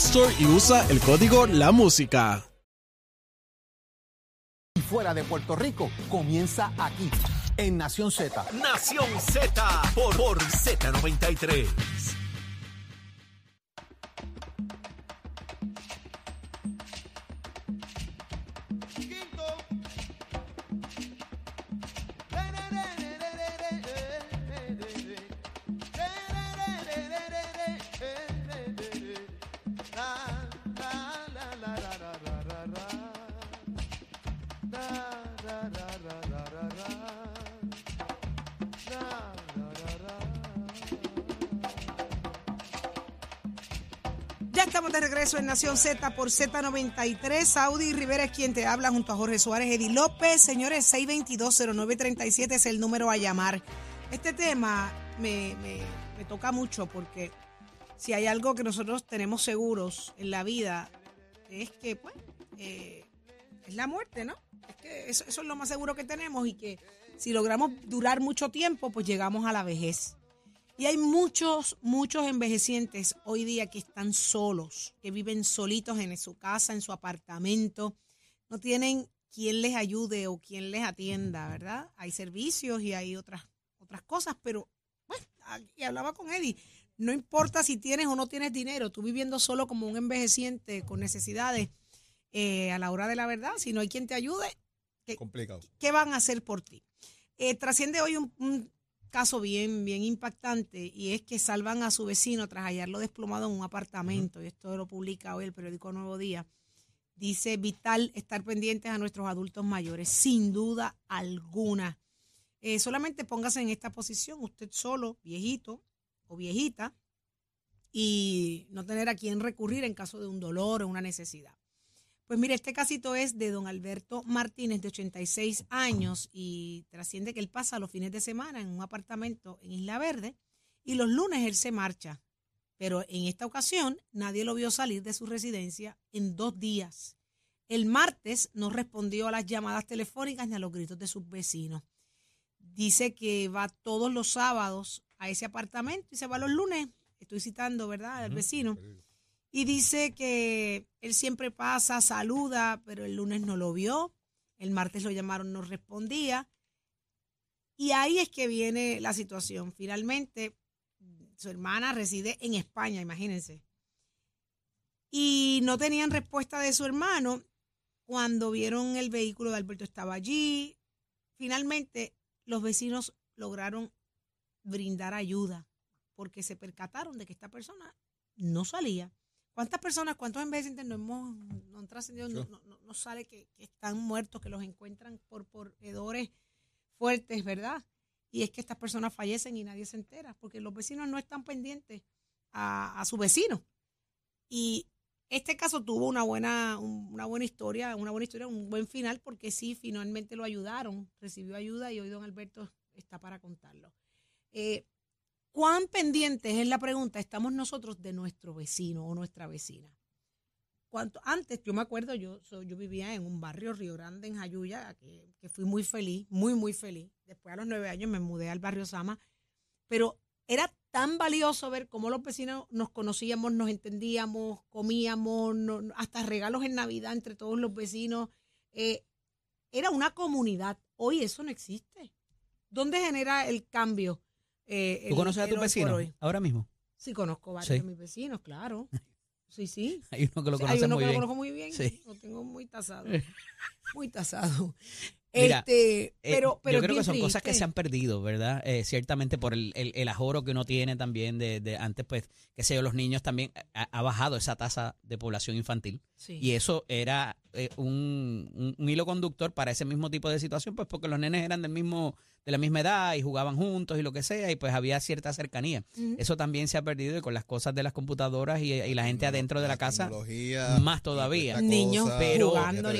Store y usa el código La Música. Y fuera de Puerto Rico comienza aquí, en Nación Z. Nación Z por, por Z93. Ya estamos de regreso en Nación Z por Z93. Saudi Rivera es quien te habla junto a Jorge Suárez, Eddie López. Señores, 622-0937 es el número a llamar. Este tema me, me- me toca mucho porque si hay algo que nosotros tenemos seguros en la vida es que, pues, eh, es la muerte, ¿no? Es que eso es lo más seguro que tenemos y que si logramos durar mucho tiempo, pues llegamos a la vejez. Y hay muchos, muchos envejecientes hoy día que están solos, que viven solitos en su casa, en su apartamento, no tienen quien les ayude o quien les atienda, ¿verdad? Hay servicios y hay otras, otras cosas, pero, bueno, y hablaba con Eddie, no importa si tienes o no tienes dinero, tú viviendo solo como un envejeciente con necesidades eh, a la hora de la verdad, si no hay quien te ayude, ¿qué, Complicado. ¿qué van a hacer por ti? Eh, trasciende hoy un, un caso bien, bien impactante y es que salvan a su vecino tras hallarlo desplomado en un apartamento. Y esto lo publica hoy el periódico Nuevo Día. Dice, vital estar pendientes a nuestros adultos mayores, sin duda alguna. Eh, solamente póngase en esta posición, usted solo, viejito o viejita, y no tener a quién recurrir en caso de un dolor o una necesidad. Pues mire, este casito es de don Alberto Martínez, de 86 años, y trasciende que él pasa los fines de semana en un apartamento en Isla Verde y los lunes él se marcha. Pero en esta ocasión nadie lo vio salir de su residencia en dos días. El martes no respondió a las llamadas telefónicas ni a los gritos de sus vecinos. Dice que va todos los sábados a ese apartamento y se va los lunes. Estoy citando, ¿verdad? Al vecino. Y dice que él siempre pasa, saluda, pero el lunes no lo vio. El martes lo llamaron, no respondía. Y ahí es que viene la situación. Finalmente, su hermana reside en España, imagínense. Y no tenían respuesta de su hermano. Cuando vieron el vehículo de Alberto estaba allí. Finalmente, los vecinos lograron brindar ayuda porque se percataron de que esta persona no salía. ¿Cuántas personas, cuántos envejecientes no hemos, no han trascendido, no, no- no- sale que, que están muertos, que los encuentran por, por hedores fuertes, ¿verdad? Y es que estas personas fallecen y nadie se entera, porque los vecinos no están pendientes a, a su vecino. Y este caso tuvo una buena, un- una buena historia, una buena historia, un buen final, porque sí, finalmente lo ayudaron, recibió ayuda y hoy don Alberto está para contarlo. Eh, ¿Cuán pendientes es la pregunta estamos nosotros de nuestro vecino o nuestra vecina? Cuanto, antes, yo me acuerdo, yo, yo vivía en un barrio Río Grande, en Jayuya, que, que fui muy feliz, muy, muy feliz. Después a los nueve años me mudé al barrio Sama, pero era tan valioso ver cómo los vecinos nos conocíamos, nos entendíamos, comíamos, hasta regalos en Navidad entre todos los vecinos. Eh, era una comunidad. Hoy eso no existe. ¿Dónde genera el cambio? Eh, ¿Tú el- conoces a tus vecinos ahora mismo? Sí, conozco varios Sí. de mis vecinos, claro. Sí, sí. Hay uno que lo Sí, conoce Hay uno muy que lo bien. conozco muy bien. Sí. Lo tengo muy tasado. Muy tasado. Mira, este, Eh, pero, pero yo creo que son cosas que se han perdido, ¿verdad? Eh, ciertamente por el, el, el ajoro que uno tiene también de, de antes, pues, qué sé yo, los niños también ha, ha bajado esa tasa de población infantil. Sí. Y eso era eh, un, un- un hilo conductor para ese mismo tipo de situación, pues porque los nenes eran del mismo, de la misma edad y jugaban juntos y lo que sea, y pues había cierta cercanía. Eso también se ha perdido y con las cosas de las computadoras y, y la gente adentro de la casa, más todavía. Niños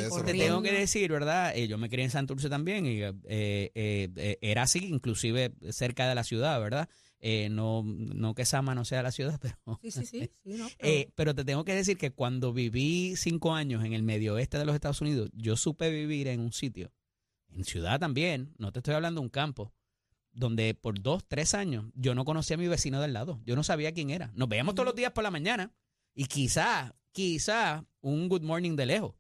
eso, Te tengo que decir, ¿verdad? Eh, yo me crié en Santurce también y eh, eh, eh, era así, inclusive cerca de la ciudad, ¿verdad? Eh, no, no que Sama no sea la ciudad, pero Sí, sí, sí. sí, no, pero- eh, pero te tengo que decir que cuando viví cinco años en el medio oeste de los Estados Unidos, yo supe vivir en un sitio, en ciudad también, no te estoy hablando de un campo, donde por dos, tres años yo no conocía a mi vecino del lado. Yo no sabía quién era. Nos veíamos todos los días por la mañana y quizá, quizá un good morning de lejos.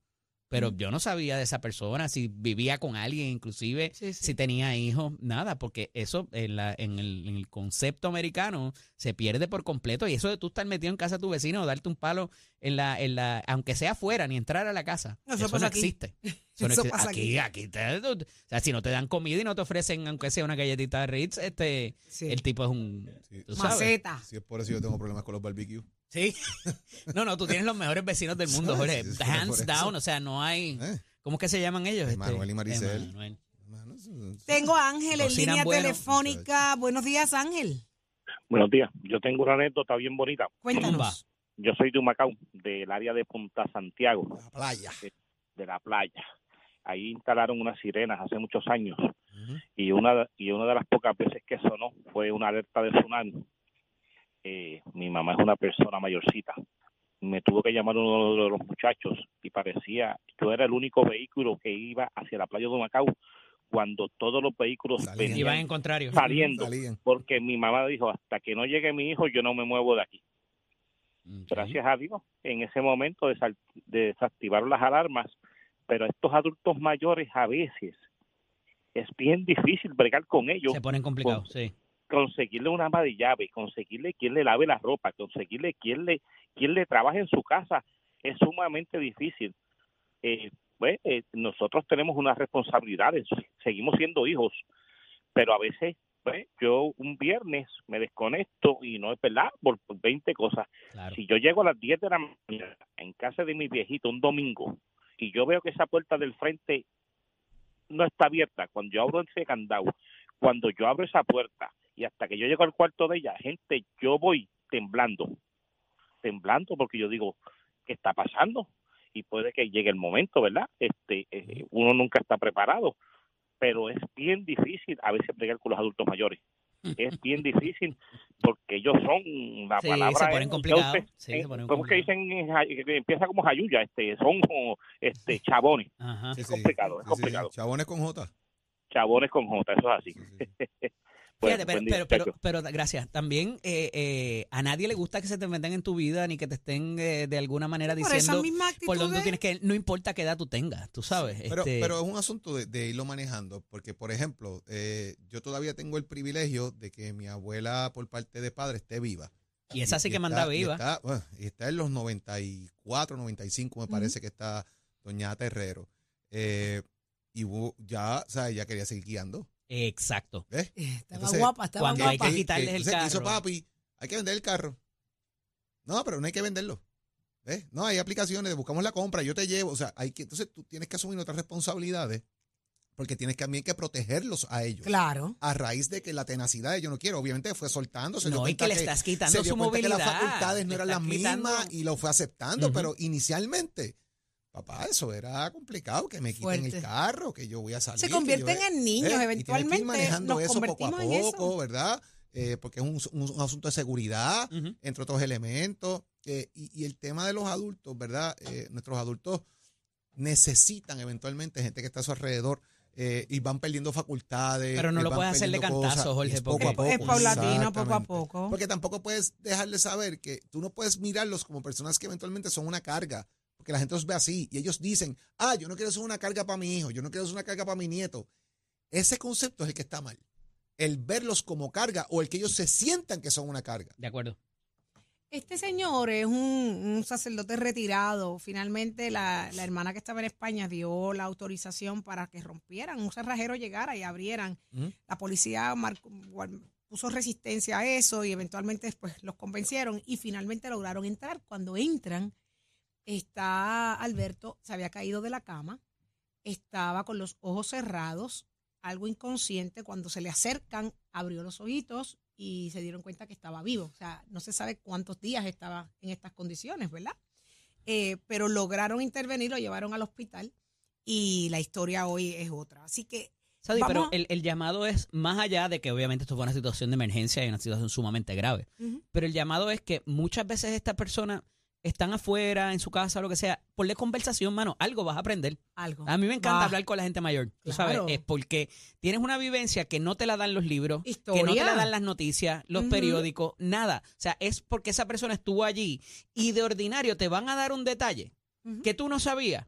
Pero yo no sabía de esa persona, si vivía con alguien, inclusive Sí, sí. si tenía hijos, nada, porque eso en, la, en, el, en el concepto americano se pierde por completo. Y eso de tú estar metido en casa de tu vecino o darte un palo en la, en la, aunque sea afuera, ni entrar a la casa, Eso eso, pasa no aquí. existe. Eso no Eso existe. pasa aquí, aquí, te- o sea, si no te dan comida y no te ofrecen, aunque sea una galletita de Ritz, este, Sí. el tipo es un. Maceta. Si es por eso yo tengo problemas con los barbecues. Sí. No, no, tú tienes los mejores vecinos del mundo, Jorge. Sí, sí, por Hands down, o sea, no hay. ¿eh? ¿Cómo es que se llaman ellos? Este, Emanuel y Maricel. Emanuel. Tengo a Ángel en línea bueno. telefónica. Buenos días, Ángel. Buenos días. Yo tengo una anécdota bien bonita. Cuéntanos. Yo soy de Humacao, del área de Punta Santiago, La playa. de la playa. Ahí instalaron unas sirenas hace muchos años y una y una de las pocas veces que sonó fue una alerta de tsunami. Eh, mi mamá es una persona mayorcita. Me tuvo que llamar uno de los muchachos y parecía yo era el único vehículo que iba hacia la playa de Humacao cuando todos los vehículos Salían. venían Iban en contrario. saliendo Salían. porque mi mamá dijo hasta que no llegue mi hijo yo no me muevo de aquí. Gracias a Dios, en ese momento desal- desactivaron las alarmas, pero estos adultos mayores a veces es bien difícil bregar con ellos, Se ponen complicados, sí. Conseguirle una ama de llave, conseguirle quien le lave la ropa, conseguirle quien le, quien le trabaje en su casa, es sumamente difícil. Eh, pues, eh, nosotros tenemos unas responsabilidades, seguimos siendo hijos, pero a veces pues, yo un viernes me desconecto y no es verdad por, por 20 cosas. Claro. Si yo llego a las 10 de la mañana en casa de mi viejito un domingo y yo veo que esa puerta del frente no está abierta, cuando yo abro ese candado, cuando yo abro esa puerta y hasta que yo llego al cuarto de ella, gente, yo voy temblando, temblando porque yo digo, ¿qué está pasando? Y puede que llegue el momento, ¿verdad? Este, eh, uno nunca está preparado, pero es bien difícil a veces bregar con los adultos mayores. Es bien difícil porque ellos son la Sí, palabra se ponen es, complicados, sí, eh, ponen ¿cómo que dicen en Jay- que empieza como jayuya este son como este chabones Ajá. Sí, es sí. complicado, es Sí, sí. complicado. Chabones con J. chabones con J eso es así Bueno, Fíjate, pero, pero, pero, muchachos. pero, gracias. También eh, eh, a nadie le gusta que se te metan en tu vida ni que te estén eh, de alguna manera Por diciendo por dónde tú tienes que, no importa qué edad tú tengas, tú sabes. Pero, este, pero es un asunto de, de irlo manejando, porque, por ejemplo, eh, yo todavía tengo el privilegio de que mi abuela, por parte de padre, esté viva. y esa sí que está- manda y viva. está, bueno, y está en los 94, 95, me parece que está Doña Terrero. Eh, y ya, o sea, ella quería seguir guiando. Exacto. ¿Ves? Eh, Estaba Entonces, guapa, estaba cuando hay guapa. que quitarles el entonces, hizo carro. papi, hay que vender el carro. No, pero no hay que venderlo. ¿Ves? No, hay aplicaciones, buscamos la compra, yo te llevo. O sea, hay que, entonces tú tienes que asumir otras responsabilidades porque tienes que también que protegerlos a ellos. Claro. A raíz de que la tenacidad de yo no quiero, obviamente fue soltando, se dio No, y que le estás quitando se dio su cuenta que movilidad. las facultades no eran las mismas y lo fue aceptando, pero inicialmente, papá, eso era complicado, que me quiten Fuerte. el carro, que yo voy a salir. Se convierten yo- en niños, ¿Eh? Y que ir eventualmente manejando nos eso poco a convertimos en eso. poco, ¿verdad? Eh, porque es un, un- un asunto de seguridad, Ujú. entre otros elementos. eh, y, y el tema de los adultos, ¿verdad? Eh, nuestros adultos necesitan eventualmente gente que está a su alrededor eh, y van perdiendo facultades. Pero no lo puedes hacer de cantazo, cosas, Jorge, poco a poco. Es paulatino, poco a poco. Porque tampoco puedes dejarle saber que tú no puedes mirarlos como personas que eventualmente son una carga. Porque la gente los ve así y ellos dicen, ah, yo no quiero ser una carga para mi hijo, yo no quiero ser una carga para mi nieto. Ese concepto es el que está mal. El verlos como carga o el que ellos se sientan que son una carga. De acuerdo. Este señor es un, un sacerdote retirado. Finalmente, la, la hermana que estaba en España dio la autorización para que rompieran, un cerrajero llegara y abrieran. La policía marcó- puso resistencia a eso y eventualmente después los convencieron y finalmente lograron entrar. Cuando entran, está Alberto, se había caído de la cama, estaba con los ojos cerrados, algo inconsciente, cuando se le acercan, abrió los ojitos y se dieron cuenta que estaba vivo. O sea, no se sabe cuántos días estaba en estas condiciones, ¿verdad? Eh, pero lograron intervenir, lo llevaron al hospital y la historia hoy es otra. Así que pero el, el llamado es más allá de que obviamente esto fue una situación de emergencia y una situación sumamente grave. Pero el llamado es que muchas veces estas personas están afuera, en su casa, lo que sea. Ponle conversación, mano. Algo vas a aprender. algo. A mí me encanta hablar con la gente mayor. Tú sabes, es porque tienes una vivencia que no te la dan los libros, que no te la dan las noticias, los periódicos, nada. O sea, es porque esa persona estuvo allí y de ordinario te van a dar un detalle que tú no sabías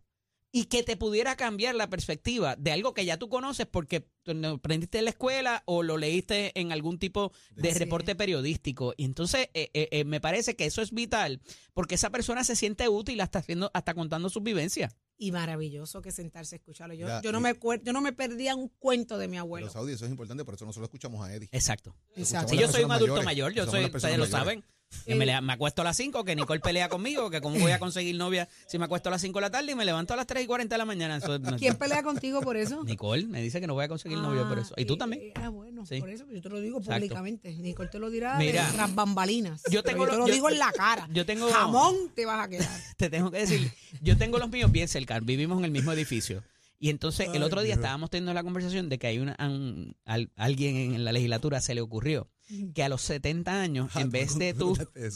y que te pudiera cambiar la perspectiva de algo que ya tú conoces porque aprendiste en la escuela o lo leíste en algún tipo de reporte periodístico. Y entonces eh, eh, eh, me parece que eso es vital porque esa persona se siente útil hasta haciendo, hasta contando sus vivencias. Y maravilloso que sentarse a escucharlo. Yo, Ya, yo no me yo no me perdía un cuento de mi abuelo. Los audios, eso es importante, por eso nosotros escuchamos a Eddie. Exacto. Exacto. Si yo soy un adulto mayores, mayor, yo soy, ustedes lo saben. Que me, le- me acuesto a las 5, que Nicole pelea conmigo, que cómo voy a conseguir novia si me acuesto a las 5 de la tarde y me levanto a las 3 y 40 de la mañana. Eso no- ¿Quién pelea contigo por eso? Nicole me dice que no voy a conseguir novio por eso. Y tú Ah, también. eh, ah, bueno, Sí. por eso yo te lo digo Exacto. públicamente. Nicole te lo dirá Mira, de tras bambalinas. yo tengo te lo- yo- digo en la cara. yo tengo- Jamón te vas a quedar. te tengo que decir, yo tengo los míos bien cerca, vivimos en el mismo edificio. Y entonces el otro día estábamos teniendo la conversación de que hay una, un- al- alguien en la legislatura se le ocurrió que a los 70 años, en vez de tú...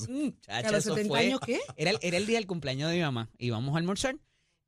Mm, ¿Que a los eso 70 fue- años qué? Era el, era el día del cumpleaños de mi mamá. Íbamos a almorzar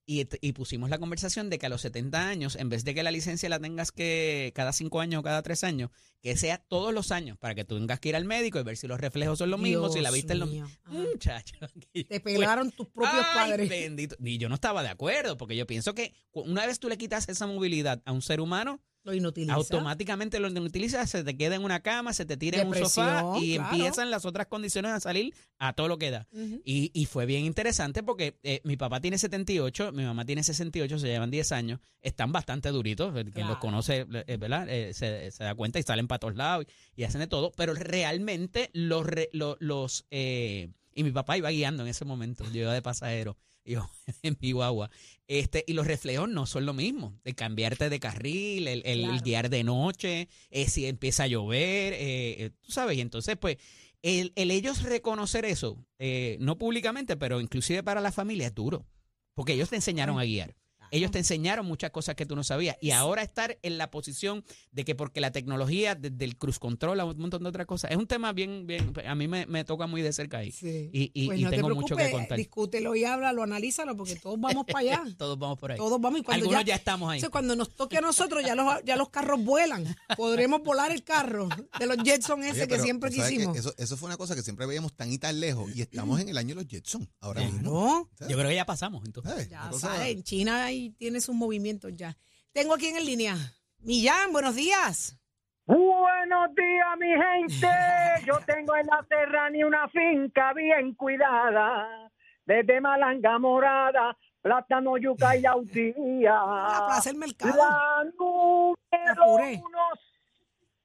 y, y pusimos la conversación de que a los 70 años, en vez de que la licencia la tengas que cada 5 años o cada 3 años, que sea todos los años para que tú tengas que ir al médico y ver si los reflejos son los mismos, si la Dios viste es lo mismo. Ajá. Muchacho. Te pelaron tus propios Ay, padres. bendito. Y yo no estaba de acuerdo, porque yo pienso que una vez tú le quitas esa movilidad a un ser humano, Lo inutiliza. automáticamente lo utilizas, se te queda en una cama, se te tira en un sofá y claro. empiezan las otras condiciones a salir a todo lo que da. Y, y fue bien interesante porque eh, mi papá tiene 78, mi mamá tiene 68, se llevan 10 años, están bastante duritos, el quien los Claro. conoce, eh, ¿verdad? Eh, se, se da cuenta y salen para todos lados y, y hacen de todo, pero realmente los, re- lo- los eh, y mi papá iba guiando en ese momento, yo iba de pasajero, yo en mi guagua, este, y los reflejos no son lo mismo, de cambiarte de carril, el, el- el guiar de noche, eh, si empieza a llover, eh, eh, tú sabes, y entonces pues el, el ellos reconocer eso, eh, no públicamente, pero inclusive para la familia es duro, porque ellos te enseñaron a guiar. Ellos te enseñaron muchas cosas que tú no sabías. Y ahora estar en la posición de que porque la tecnología, desde el cruise control a un montón de otras cosas, es un tema bien, bien, a mí me, me toca muy de cerca ahí. Sí. Y, y- Pues y no te tengo mucho que contar. Discútelo y háblalo, analízalo, porque todos vamos para allá. Todos vamos por ahí. Todos vamos y cuando Algunos ya, ya, estamos ahí. Entonces, cuando nos toque a nosotros, ya los, ya los carros vuelan. Podremos volar el carro de los Jetson ese Oye, que siempre que quisimos. Eso, eso fue una cosa que siempre veíamos tan y tan lejos. Y estamos en el año de los Jetson ahora mismo. No, ¿sabes? Yo creo que ya pasamos. Entonces. Ya cosa- sabes, en China ahí tiene sus movimientos ya. Tengo aquí en línea. Millán, buenos días. Buenos días, mi gente. Yo tengo en la serranía una finca bien cuidada, desde Malanga Morada, Plátano, Yuca y Autía. La plaza del mercado. La número uno,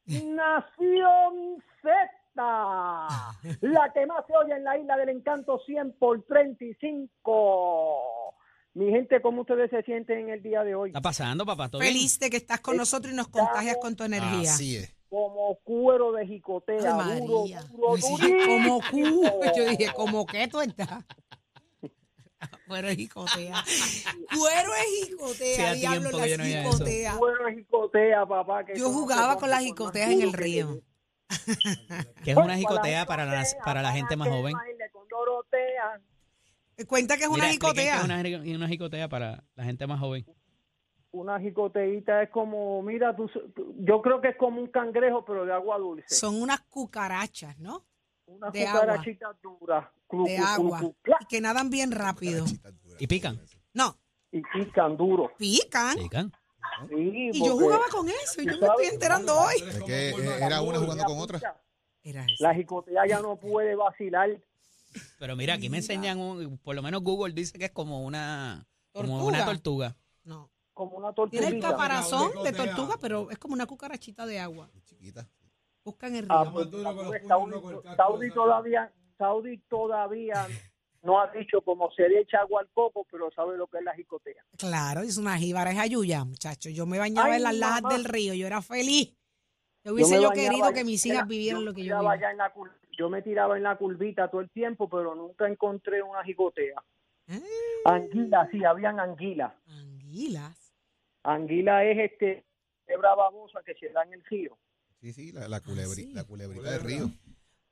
Nación Z. La que más se oye en la isla del encanto 100 por 35. Mi gente, ¿cómo ustedes se sienten en el día de hoy? Está pasando, papá. ¿Todo bien? Feliz de que estás con nosotros y nos contagias con tu energía. Así es. Como cuero de jicotea, Ay, duro, María. duro, como cu. Yo dije, ¿cómo qué tú estás? Cuero es jicotea. Cuero es jicotea. Diablo, la no jicotea. Cuero de jicotea, papá. que Yo jugaba con jicoteas más en el río. Que es una jicotea para la, para la gente más joven. baile con Dorotea. Cuenta que es una Mira, jicotea. es una, una jicotea para la gente más joven. Una jicoteíta es como, mira, tú, tú- yo creo que es como un cangrejo, pero de agua dulce. Son unas cucarachas, ¿no? Una de cucarachita dura. clu, De clu, clu, agua. clu, cla, Y que nadan bien rápido. ¿Y pican? No, Y pican duro. pican. ¿Pican? Sí, Y yo jugaba con eso. Y yo me estoy enterando hoy. Es que eh, era una jugando con otra. Era eso. La jicotea ya no puede vacilar. Pero mira, aquí me enseñan, un- por lo menos Google dice que es como una, como ¿Tortuga? una tortuga. No. como una Tiene el caparazón de tortuga, pero es como una cucarachita de agua. Chiquita. Buscan el Ah, río. pues, pues, Saudi, Saudi todavía, Saudi todavía no ha dicho cómo se le echa agua al coco, pero sabe lo que es la jicotea. Claro, es una jíbara, es ayuya, muchacho. Yo me bañaba Ay, en las lajas del río, yo era feliz. Yo hubiese yo, querido que mis hijas vivieran lo que yo tiraba viví. allá en la cur- yo me tiraba en la curvita todo el tiempo, pero nunca encontré una jicotea. Ah, Anguila, sí, habían anguila. anguilas. Anguila es este hebra babosa que se da en el río. Sí, sí, la, la, culebri- sí. la culebrita del río.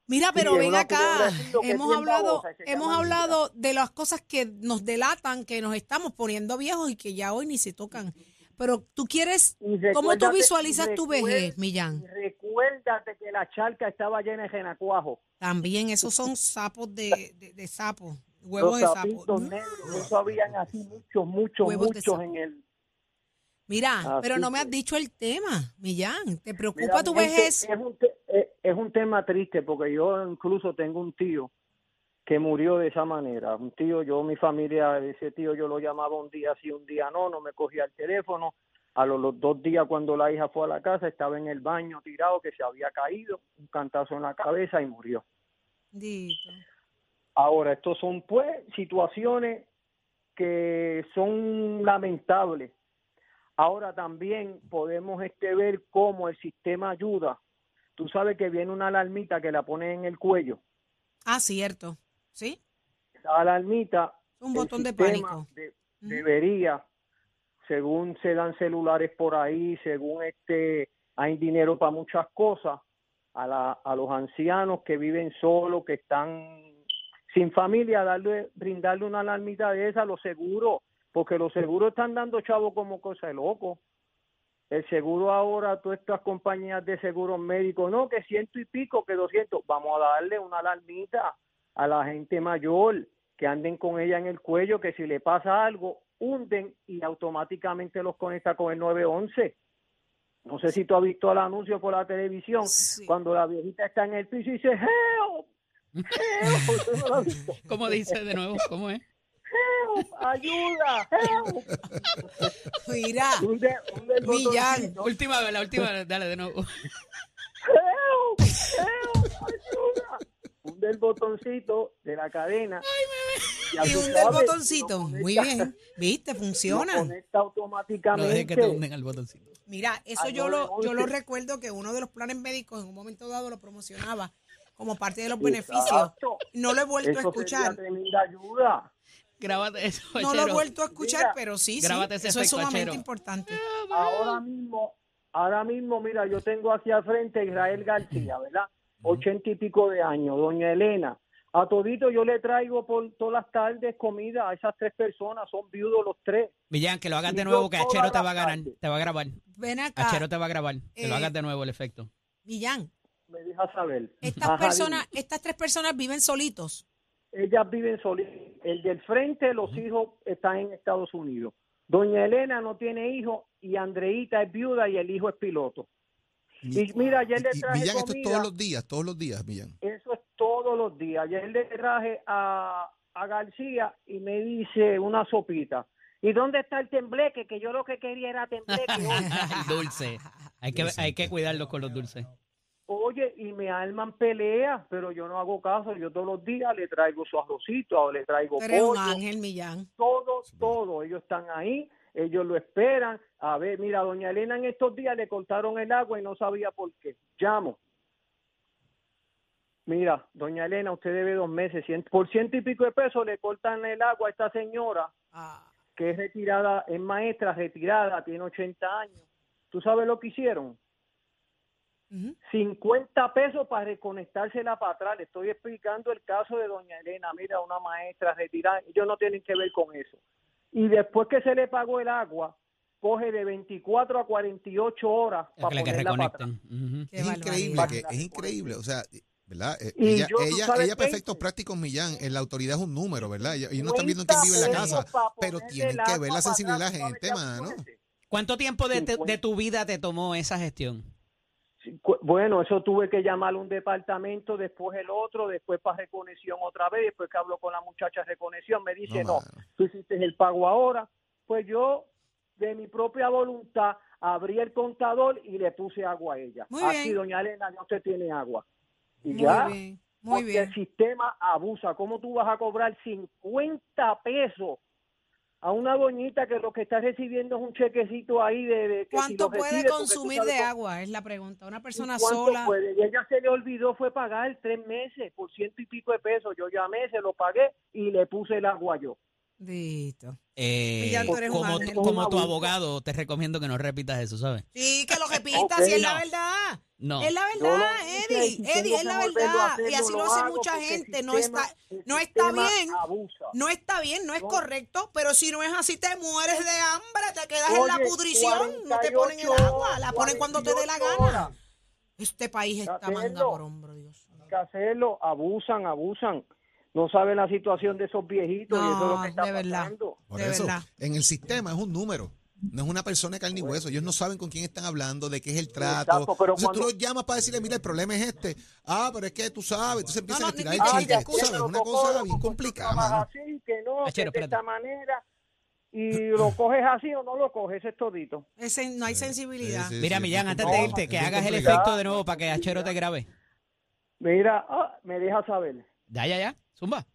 Mira, pero ven acá, culebra hemos hablado, babosa hemos hablado de las cosas que nos delatan, que nos estamos poniendo viejos y que ya hoy ni se tocan. Pero tú quieres, ¿cómo tú visualizas tu vejez, Millán? Recuérdate que la charca estaba llena de renacuajo. También, esos son sapos de, de, de sapo, huevos Los de sapo. negros, eso habían así muchos, muchos, Huevos muchos en el... Mira, Así pero no me has dicho el tema, Millán. ¿Te preocupa Mira, tu vejez? Es un, es un tema triste porque yo incluso tengo un tío que murió de esa manera. Un tío, yo, mi familia, ese tío yo lo llamaba un día sí, un día no, no me cogía el teléfono. A los, los dos días cuando la hija fue a la casa estaba en el baño tirado que se había caído, un cantazo en la cabeza y murió. Dito. Ahora, estos son pues situaciones que son lamentables. Ahora también podemos este ver cómo el sistema ayuda. Tú sabes que viene una alarmita que la pone en el cuello. Ah, cierto. ¿Sí? Esa alarmita, Un botón de pánico. de- debería, según se dan celulares por ahí, según este hay dinero para muchas cosas, a, la, a los ancianos que viven solos, que están sin familia, darle, brindarle una alarmita de esa, los seguros, porque los seguros están dando chavo como cosa de loco. El seguro ahora, todas estas compañías de seguros médicos, no, que ciento y pico, que doscientos, vamos a darle una alarmita a la gente mayor, que anden con ella en el cuello, que si le pasa algo, hunden y automáticamente los conecta con el 911. No sé si tú has visto el anuncio por la televisión, Sí. cuando la viejita está en el piso y dice, help, help, ¿Usted no? ¿Cómo dice de nuevo? ¿Cómo es? help, ayuda, help. Mira, Hunde, hunde el Millán. botoncito. Última vez, la última vez, dale de nuevo. help, help, ayuda. Hunde el botoncito de la cadena. Y tú hunde el sabes, botoncito. Muy bien. ¿Viste? Funciona. conecta No automáticamente. dejes que te hunden al botoncito. Mira, eso yo lo, yo lo 911. recuerdo que uno de los planes médicos en un momento dado lo promocionaba como parte de los beneficios. No lo he vuelto a escuchar. sería tremenda ayuda. Grábate eso, No lo he vuelto a escuchar, Mira, pero sí, sí. ese Eso es sumamente Achero. importante. Ahora mismo, ahora mismo, mira, yo tengo aquí al frente a Israel García, ¿verdad? Ochenta y pico de años, doña Elena. A todito yo le traigo por todas las tardes comida a esas tres personas, son viudos los tres. Millán, que lo hagas de nuevo, que Achero te va a ganar, te va a grabar. Ven acá, Achero te va a grabar, que lo Eh, hagas de nuevo el efecto. Millán. Me deja saber. Estas Ajá, personas, dime. estas tres personas viven solitos. ellas viven solitas. El del frente, los hijos están en Estados Unidos. Doña Elena no tiene hijos y Andreita es viuda y el hijo es piloto. Y mira, ayer le traje Millán, esto es todos los días, todos los días, Millán. Eso es todos los días. Ayer le traje a, a García y me dice una sopita. ¿Y dónde está el tembleque? Que yo lo que quería era tembleque. dulce. Hay que, hay que cuidarlos con los dulces. Oye, y me arman peleas, pero yo no hago caso. Yo todos los días le traigo su arrocito o le traigo Tú eres un pollo. ángel, Millán. todo, todo. Ellos están ahí, ellos lo esperan. A ver, mira, doña Elena en estos días le cortaron el agua y no sabía por qué. Llamo. Mira, doña Elena, usted debe dos meses. Por ciento y pico de pesos le cortan el agua a esta señora Ah, que es retirada, es maestra retirada, tiene 80 años. ¿Tú sabes lo que hicieron? ujú. 50 pesos para reconectársela para atrás. Le estoy explicando el caso de doña Elena. Mira, una maestra retirada. Ellos no tienen que ver con eso. Y después que se le pagó el agua, coge de 24 a 48 horas Es para que, le que ponerla para atrás. reconecten. Ujú. Qué es increíble, que, es increíble, o sea, ¿verdad? Eh, Y ella, yo, ¿tú ella, ella para efectos prácticos, Millán, en la autoridad es un número, ¿verdad? Ellos no están viendo quién 50 vive en la casa, pero tienen que ver la sensibilidad de la gente, ¿Tú sabes mano. ¿Cuánto tiempo de, te- 50. de tu vida te tomó esa gestión? Bueno, eso tuve que llamar a un departamento, después el otro, después para reconexión otra vez, después que habló con la muchacha de reconexión, me dice, No, no, tú hiciste el pago ahora. Pues yo, de mi propia voluntad, abrí el contador y le puse agua a ella. Muy Aquí, bien. doña Elena, ya usted tiene agua. Y Muy ya, bien. Muy porque bien. el sistema abusa. ¿Cómo tú vas a cobrar 50 pesos a una doñita que lo que está recibiendo es un chequecito ahí de... de que ¿Cuánto puede recibe, consumir de agua? Es la pregunta. Una ¿Y persona cuánto sola. puede? Y ella se le olvidó fue pagar tres meses por ciento y pico de pesos. Yo llamé, se lo pagué y le puse el agua yo. Dito. Eh, Ya tú eres un como, ángel. como tu abogado, te recomiendo que no repitas eso, ¿sabes? Sí, que lo repita, Ok, si es la no. verdad. No. Es la Yo lo verdad, hice, Eddie. si Eddie, tengo es la que volverlo a verdad. hacer, Y así lo hace hago mucha porque el gente. No sistema- está, el no está sistema bien. abusa. No está bien, no es No. correcto, pero si no es así te mueres de hambre, te quedas en la Oye, pudrición, no te ponen el 48 agua, la ponen cuando te dé la 48 gana. horas. Este país está Hacerlo. manga por hombro, Dios. Hay que hacerlo, abusan, abusan. No saben la situación de esos viejitos y eso es lo que está de verdad. pasando. Por De eso, verdad. en el sistema es un número. No es una persona de carne y hueso. Ellos no saben con quién están hablando, de qué es el trato. Exacto, pero Entonces tú cuando- los llamas para decirle, mira, el problema es este. Ah, pero es que tú sabes. Entonces empiezan no, a tirar Tú sabes, una cosa Coco, bien tú complicada, así, que no, Achero, que de esta manera. Y lo coges así o no lo coges, ese es todito. Ese- no hay sensibilidad. Sí, sí, Mira, sí, Millán, es antes de irte, que hagas el efecto de nuevo para que Achero te grabe. Mira, ah, me deja saber. Ya, ya, ya. Zumba.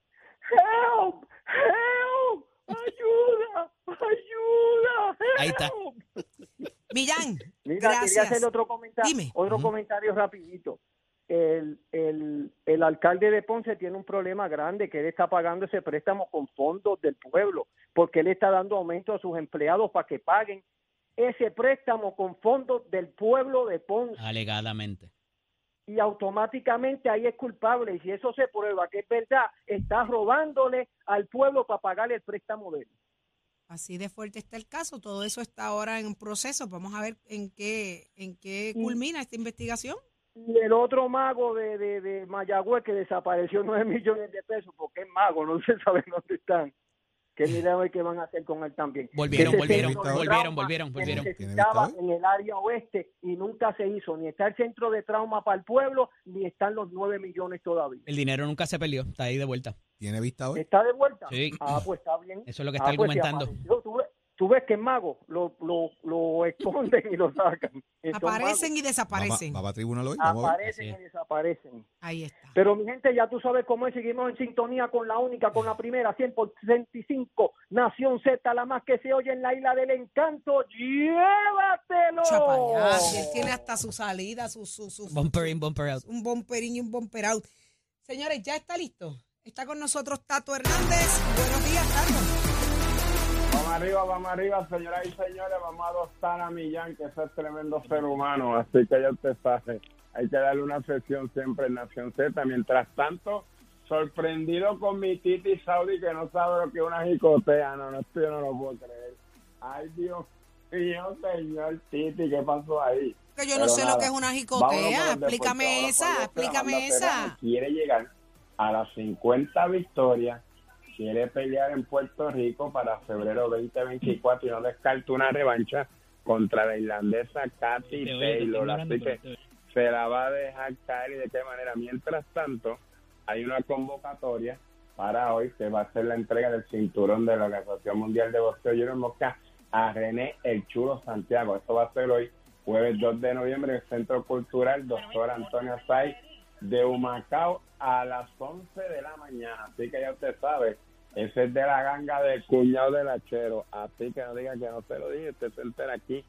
¡Help! ¡Help! ¡Ayuda! ¡Ayuda! Ahí está. help! Millán, Mira, quería gracias. hacer otro comentario. Dime. Otro Ujú. comentario rapidito. El, el, el alcalde de Ponce tiene un problema grande que él está pagando ese préstamo con fondos del pueblo, porque él está dando aumento a sus empleados para que paguen ese préstamo con fondos del pueblo de Ponce Alegadamente. Y automáticamente ahí es culpable y si eso se prueba que es verdad, está robándole al pueblo para pagarle el préstamo de él. Así de fuerte está el caso. Todo eso está ahora en proceso. Vamos a ver en qué, en qué culmina esta investigación. Y el otro mago de, de, de Mayagüez que desapareció 9 millones de pesos porque es mago, no se sabe dónde están. Que mira a ver qué van a hacer con él también. Volvieron, volvieron, volvieron, volvieron, que volvieron. necesitaba ¿Tiene vista en el área oeste y nunca se hizo. Ni está el centro de trauma para el pueblo, ni están los 9 millones todavía. El dinero nunca se peleó, está ahí de vuelta. ¿Tiene vista hoy? ¿Está de vuelta? Sí. Ah, pues está bien. Eso es lo que está Ah, pues, si argumentando. apareció, tú, ves, tú ves que es mago, lo, lo, lo esconden y lo sacan. Aparecen y ¿Va, desaparecen. va, va a tribunal hoy? Aparecen y desaparecen. Ahí está. Pero mi gente, ya tú sabes cómo es, seguimos en sintonía con la única, con la primera, 100 por 65, Nación Z, la más que se oye en la isla del encanto, llévatelo. Chapayá, y él tiene hasta su salida, su, su, su- Bumper in, bumper out. un bumperín y un bumper out. Señores, ya está listo. Está con nosotros Tato Hernández. Buenos días, Tato. Vamos arriba, vamos arriba, señoras y señores, vamos a adoptar a Millán, que ese es tremendo ser humano, así que ya usted sabe, hay que darle una sesión siempre en Nación Z. Mientras tanto, sorprendido con mi Titi Saudi, que no sabe lo que es una jicotea, no, no, esto yo no lo puedo creer. Ay, Dios mío, señor Titi, ¿qué pasó ahí? Que yo no Pero sé lo nada, que es una jicotea. Explícame esa, explícame esa. Quiere llegar a las 50 victorias, quiere pelear en Puerto Rico para febrero 2024 y no descarta una revancha contra la irlandesa Katy Taylor. Así que se la va a dejar caer y de qué manera. Mientras tanto, hay una convocatoria para hoy que va a ser la entrega del cinturón de la Organización Mundial de Boxeo Junior Mosca a René El Chulo Santiago. Esto va a ser hoy, jueves 2 de noviembre, en el Centro Cultural Doctor Antonio Say de Humacao a las 11 de la mañana. Así que ya usted sabe, ese es de la ganga del cuñado del hachero. Así que no diga que no se lo dije, se entera aquí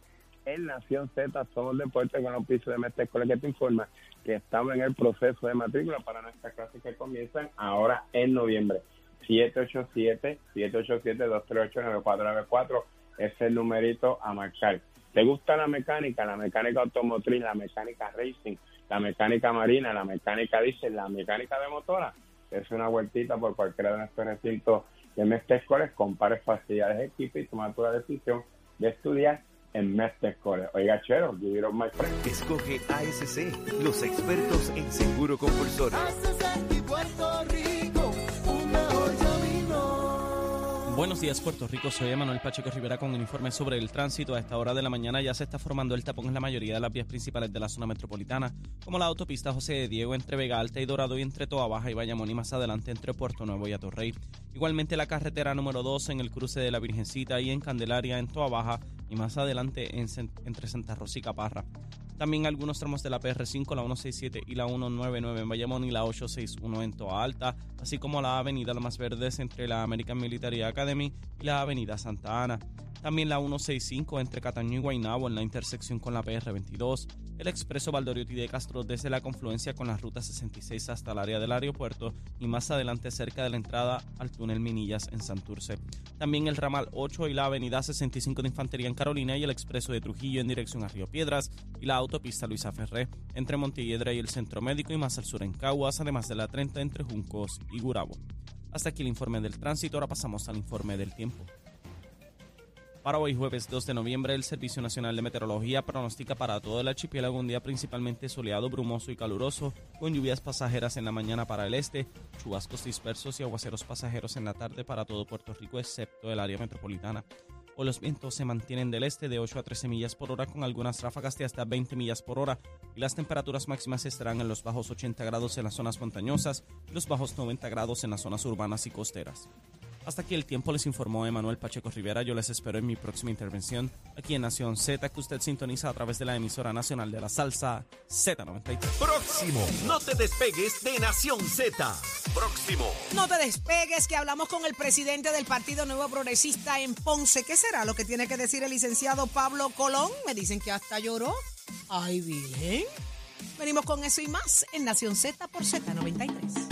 en Nación Z, somos deportes con los pisos de Mestre Escuela que te informa que estamos en el proceso de matrícula para nuestras clases que comienzan ahora en noviembre. 787-787-238-9494 es el numerito a marcar. ¿Te gusta la mecánica? La mecánica automotriz, la mecánica racing, la mecánica marina, la mecánica diésel, la mecánica de motora. Es una vueltita por cualquiera de nuestros recintos de Mestre Escoles, compare facilidades, equipo y toma tu decisión de estudiar en Mestre Escoles. Oiga, chero, up, my friend. Escoge ASC, los expertos en seguro compulsorio. Buenos días, Puerto Rico. Soy Emanuel Pacheco Rivera con un informe sobre el tránsito. A esta hora de la mañana ya se está formando el tapón en la mayoría de las vías principales de la zona metropolitana, como la autopista José de Diego entre Vega Alta y Dorado y entre Toa Baja y Bayamón y más adelante entre Puerto Nuevo y Atorrey. Igualmente la carretera número 2 en el cruce de la Virgencita y en Candelaria en Toa Baja y más adelante en entre Santa Rosa y Caparra. También algunos tramos de la PR5, la 167 y la 199 en Bayamón y la 861 en Toa Alta, así como la avenida Lomas Verdes entre la American Military Academy y la avenida Santa Ana. También la 165 entre Cataño y Guaynabo en la intersección con la PR22, el expreso Valdoriotti de Castro desde la confluencia con la ruta 66 hasta el área del aeropuerto y más adelante cerca de la entrada al túnel Minillas en Santurce. También el ramal 8 y la avenida 65 de Infantería en Carolina y el expreso de Trujillo en dirección a Río Piedras y la autopista Luisa Ferré entre Montelledra y el Centro Médico y más al sur en Caguas, además de la 30 entre Juncos y Gurabo. Hasta aquí el informe del tránsito, ahora pasamos al informe del tiempo. Para hoy jueves 2 de noviembre, el Servicio Nacional de Meteorología pronostica para todo el archipiélago un día principalmente soleado, brumoso y caluroso, con lluvias pasajeras en la mañana para el este, chubascos dispersos y aguaceros pasajeros en la tarde para todo Puerto Rico, excepto el área metropolitana. Hoy los vientos se mantienen del este de 8 a 13 millas por hora con algunas ráfagas de hasta 20 millas por hora y las temperaturas máximas estarán en los bajos 80 grados en las zonas montañosas y los bajos 90 grados en las zonas urbanas y costeras. Hasta aquí el tiempo les informó Emanuel Pacheco Rivera. Yo les espero en mi próxima intervención aquí en Nación Z, que usted sintoniza a través de la emisora nacional de la salsa Z93. Próximo. No te despegues de Nación Z. Próximo. No te despegues, que hablamos con el presidente del Partido Nuevo Progresista en Ponce. ¿Qué será lo que tiene que decir el licenciado Pablo Colón? Me dicen que hasta lloró. Ay, bien. Venimos con eso y más en Nación Z por Z93.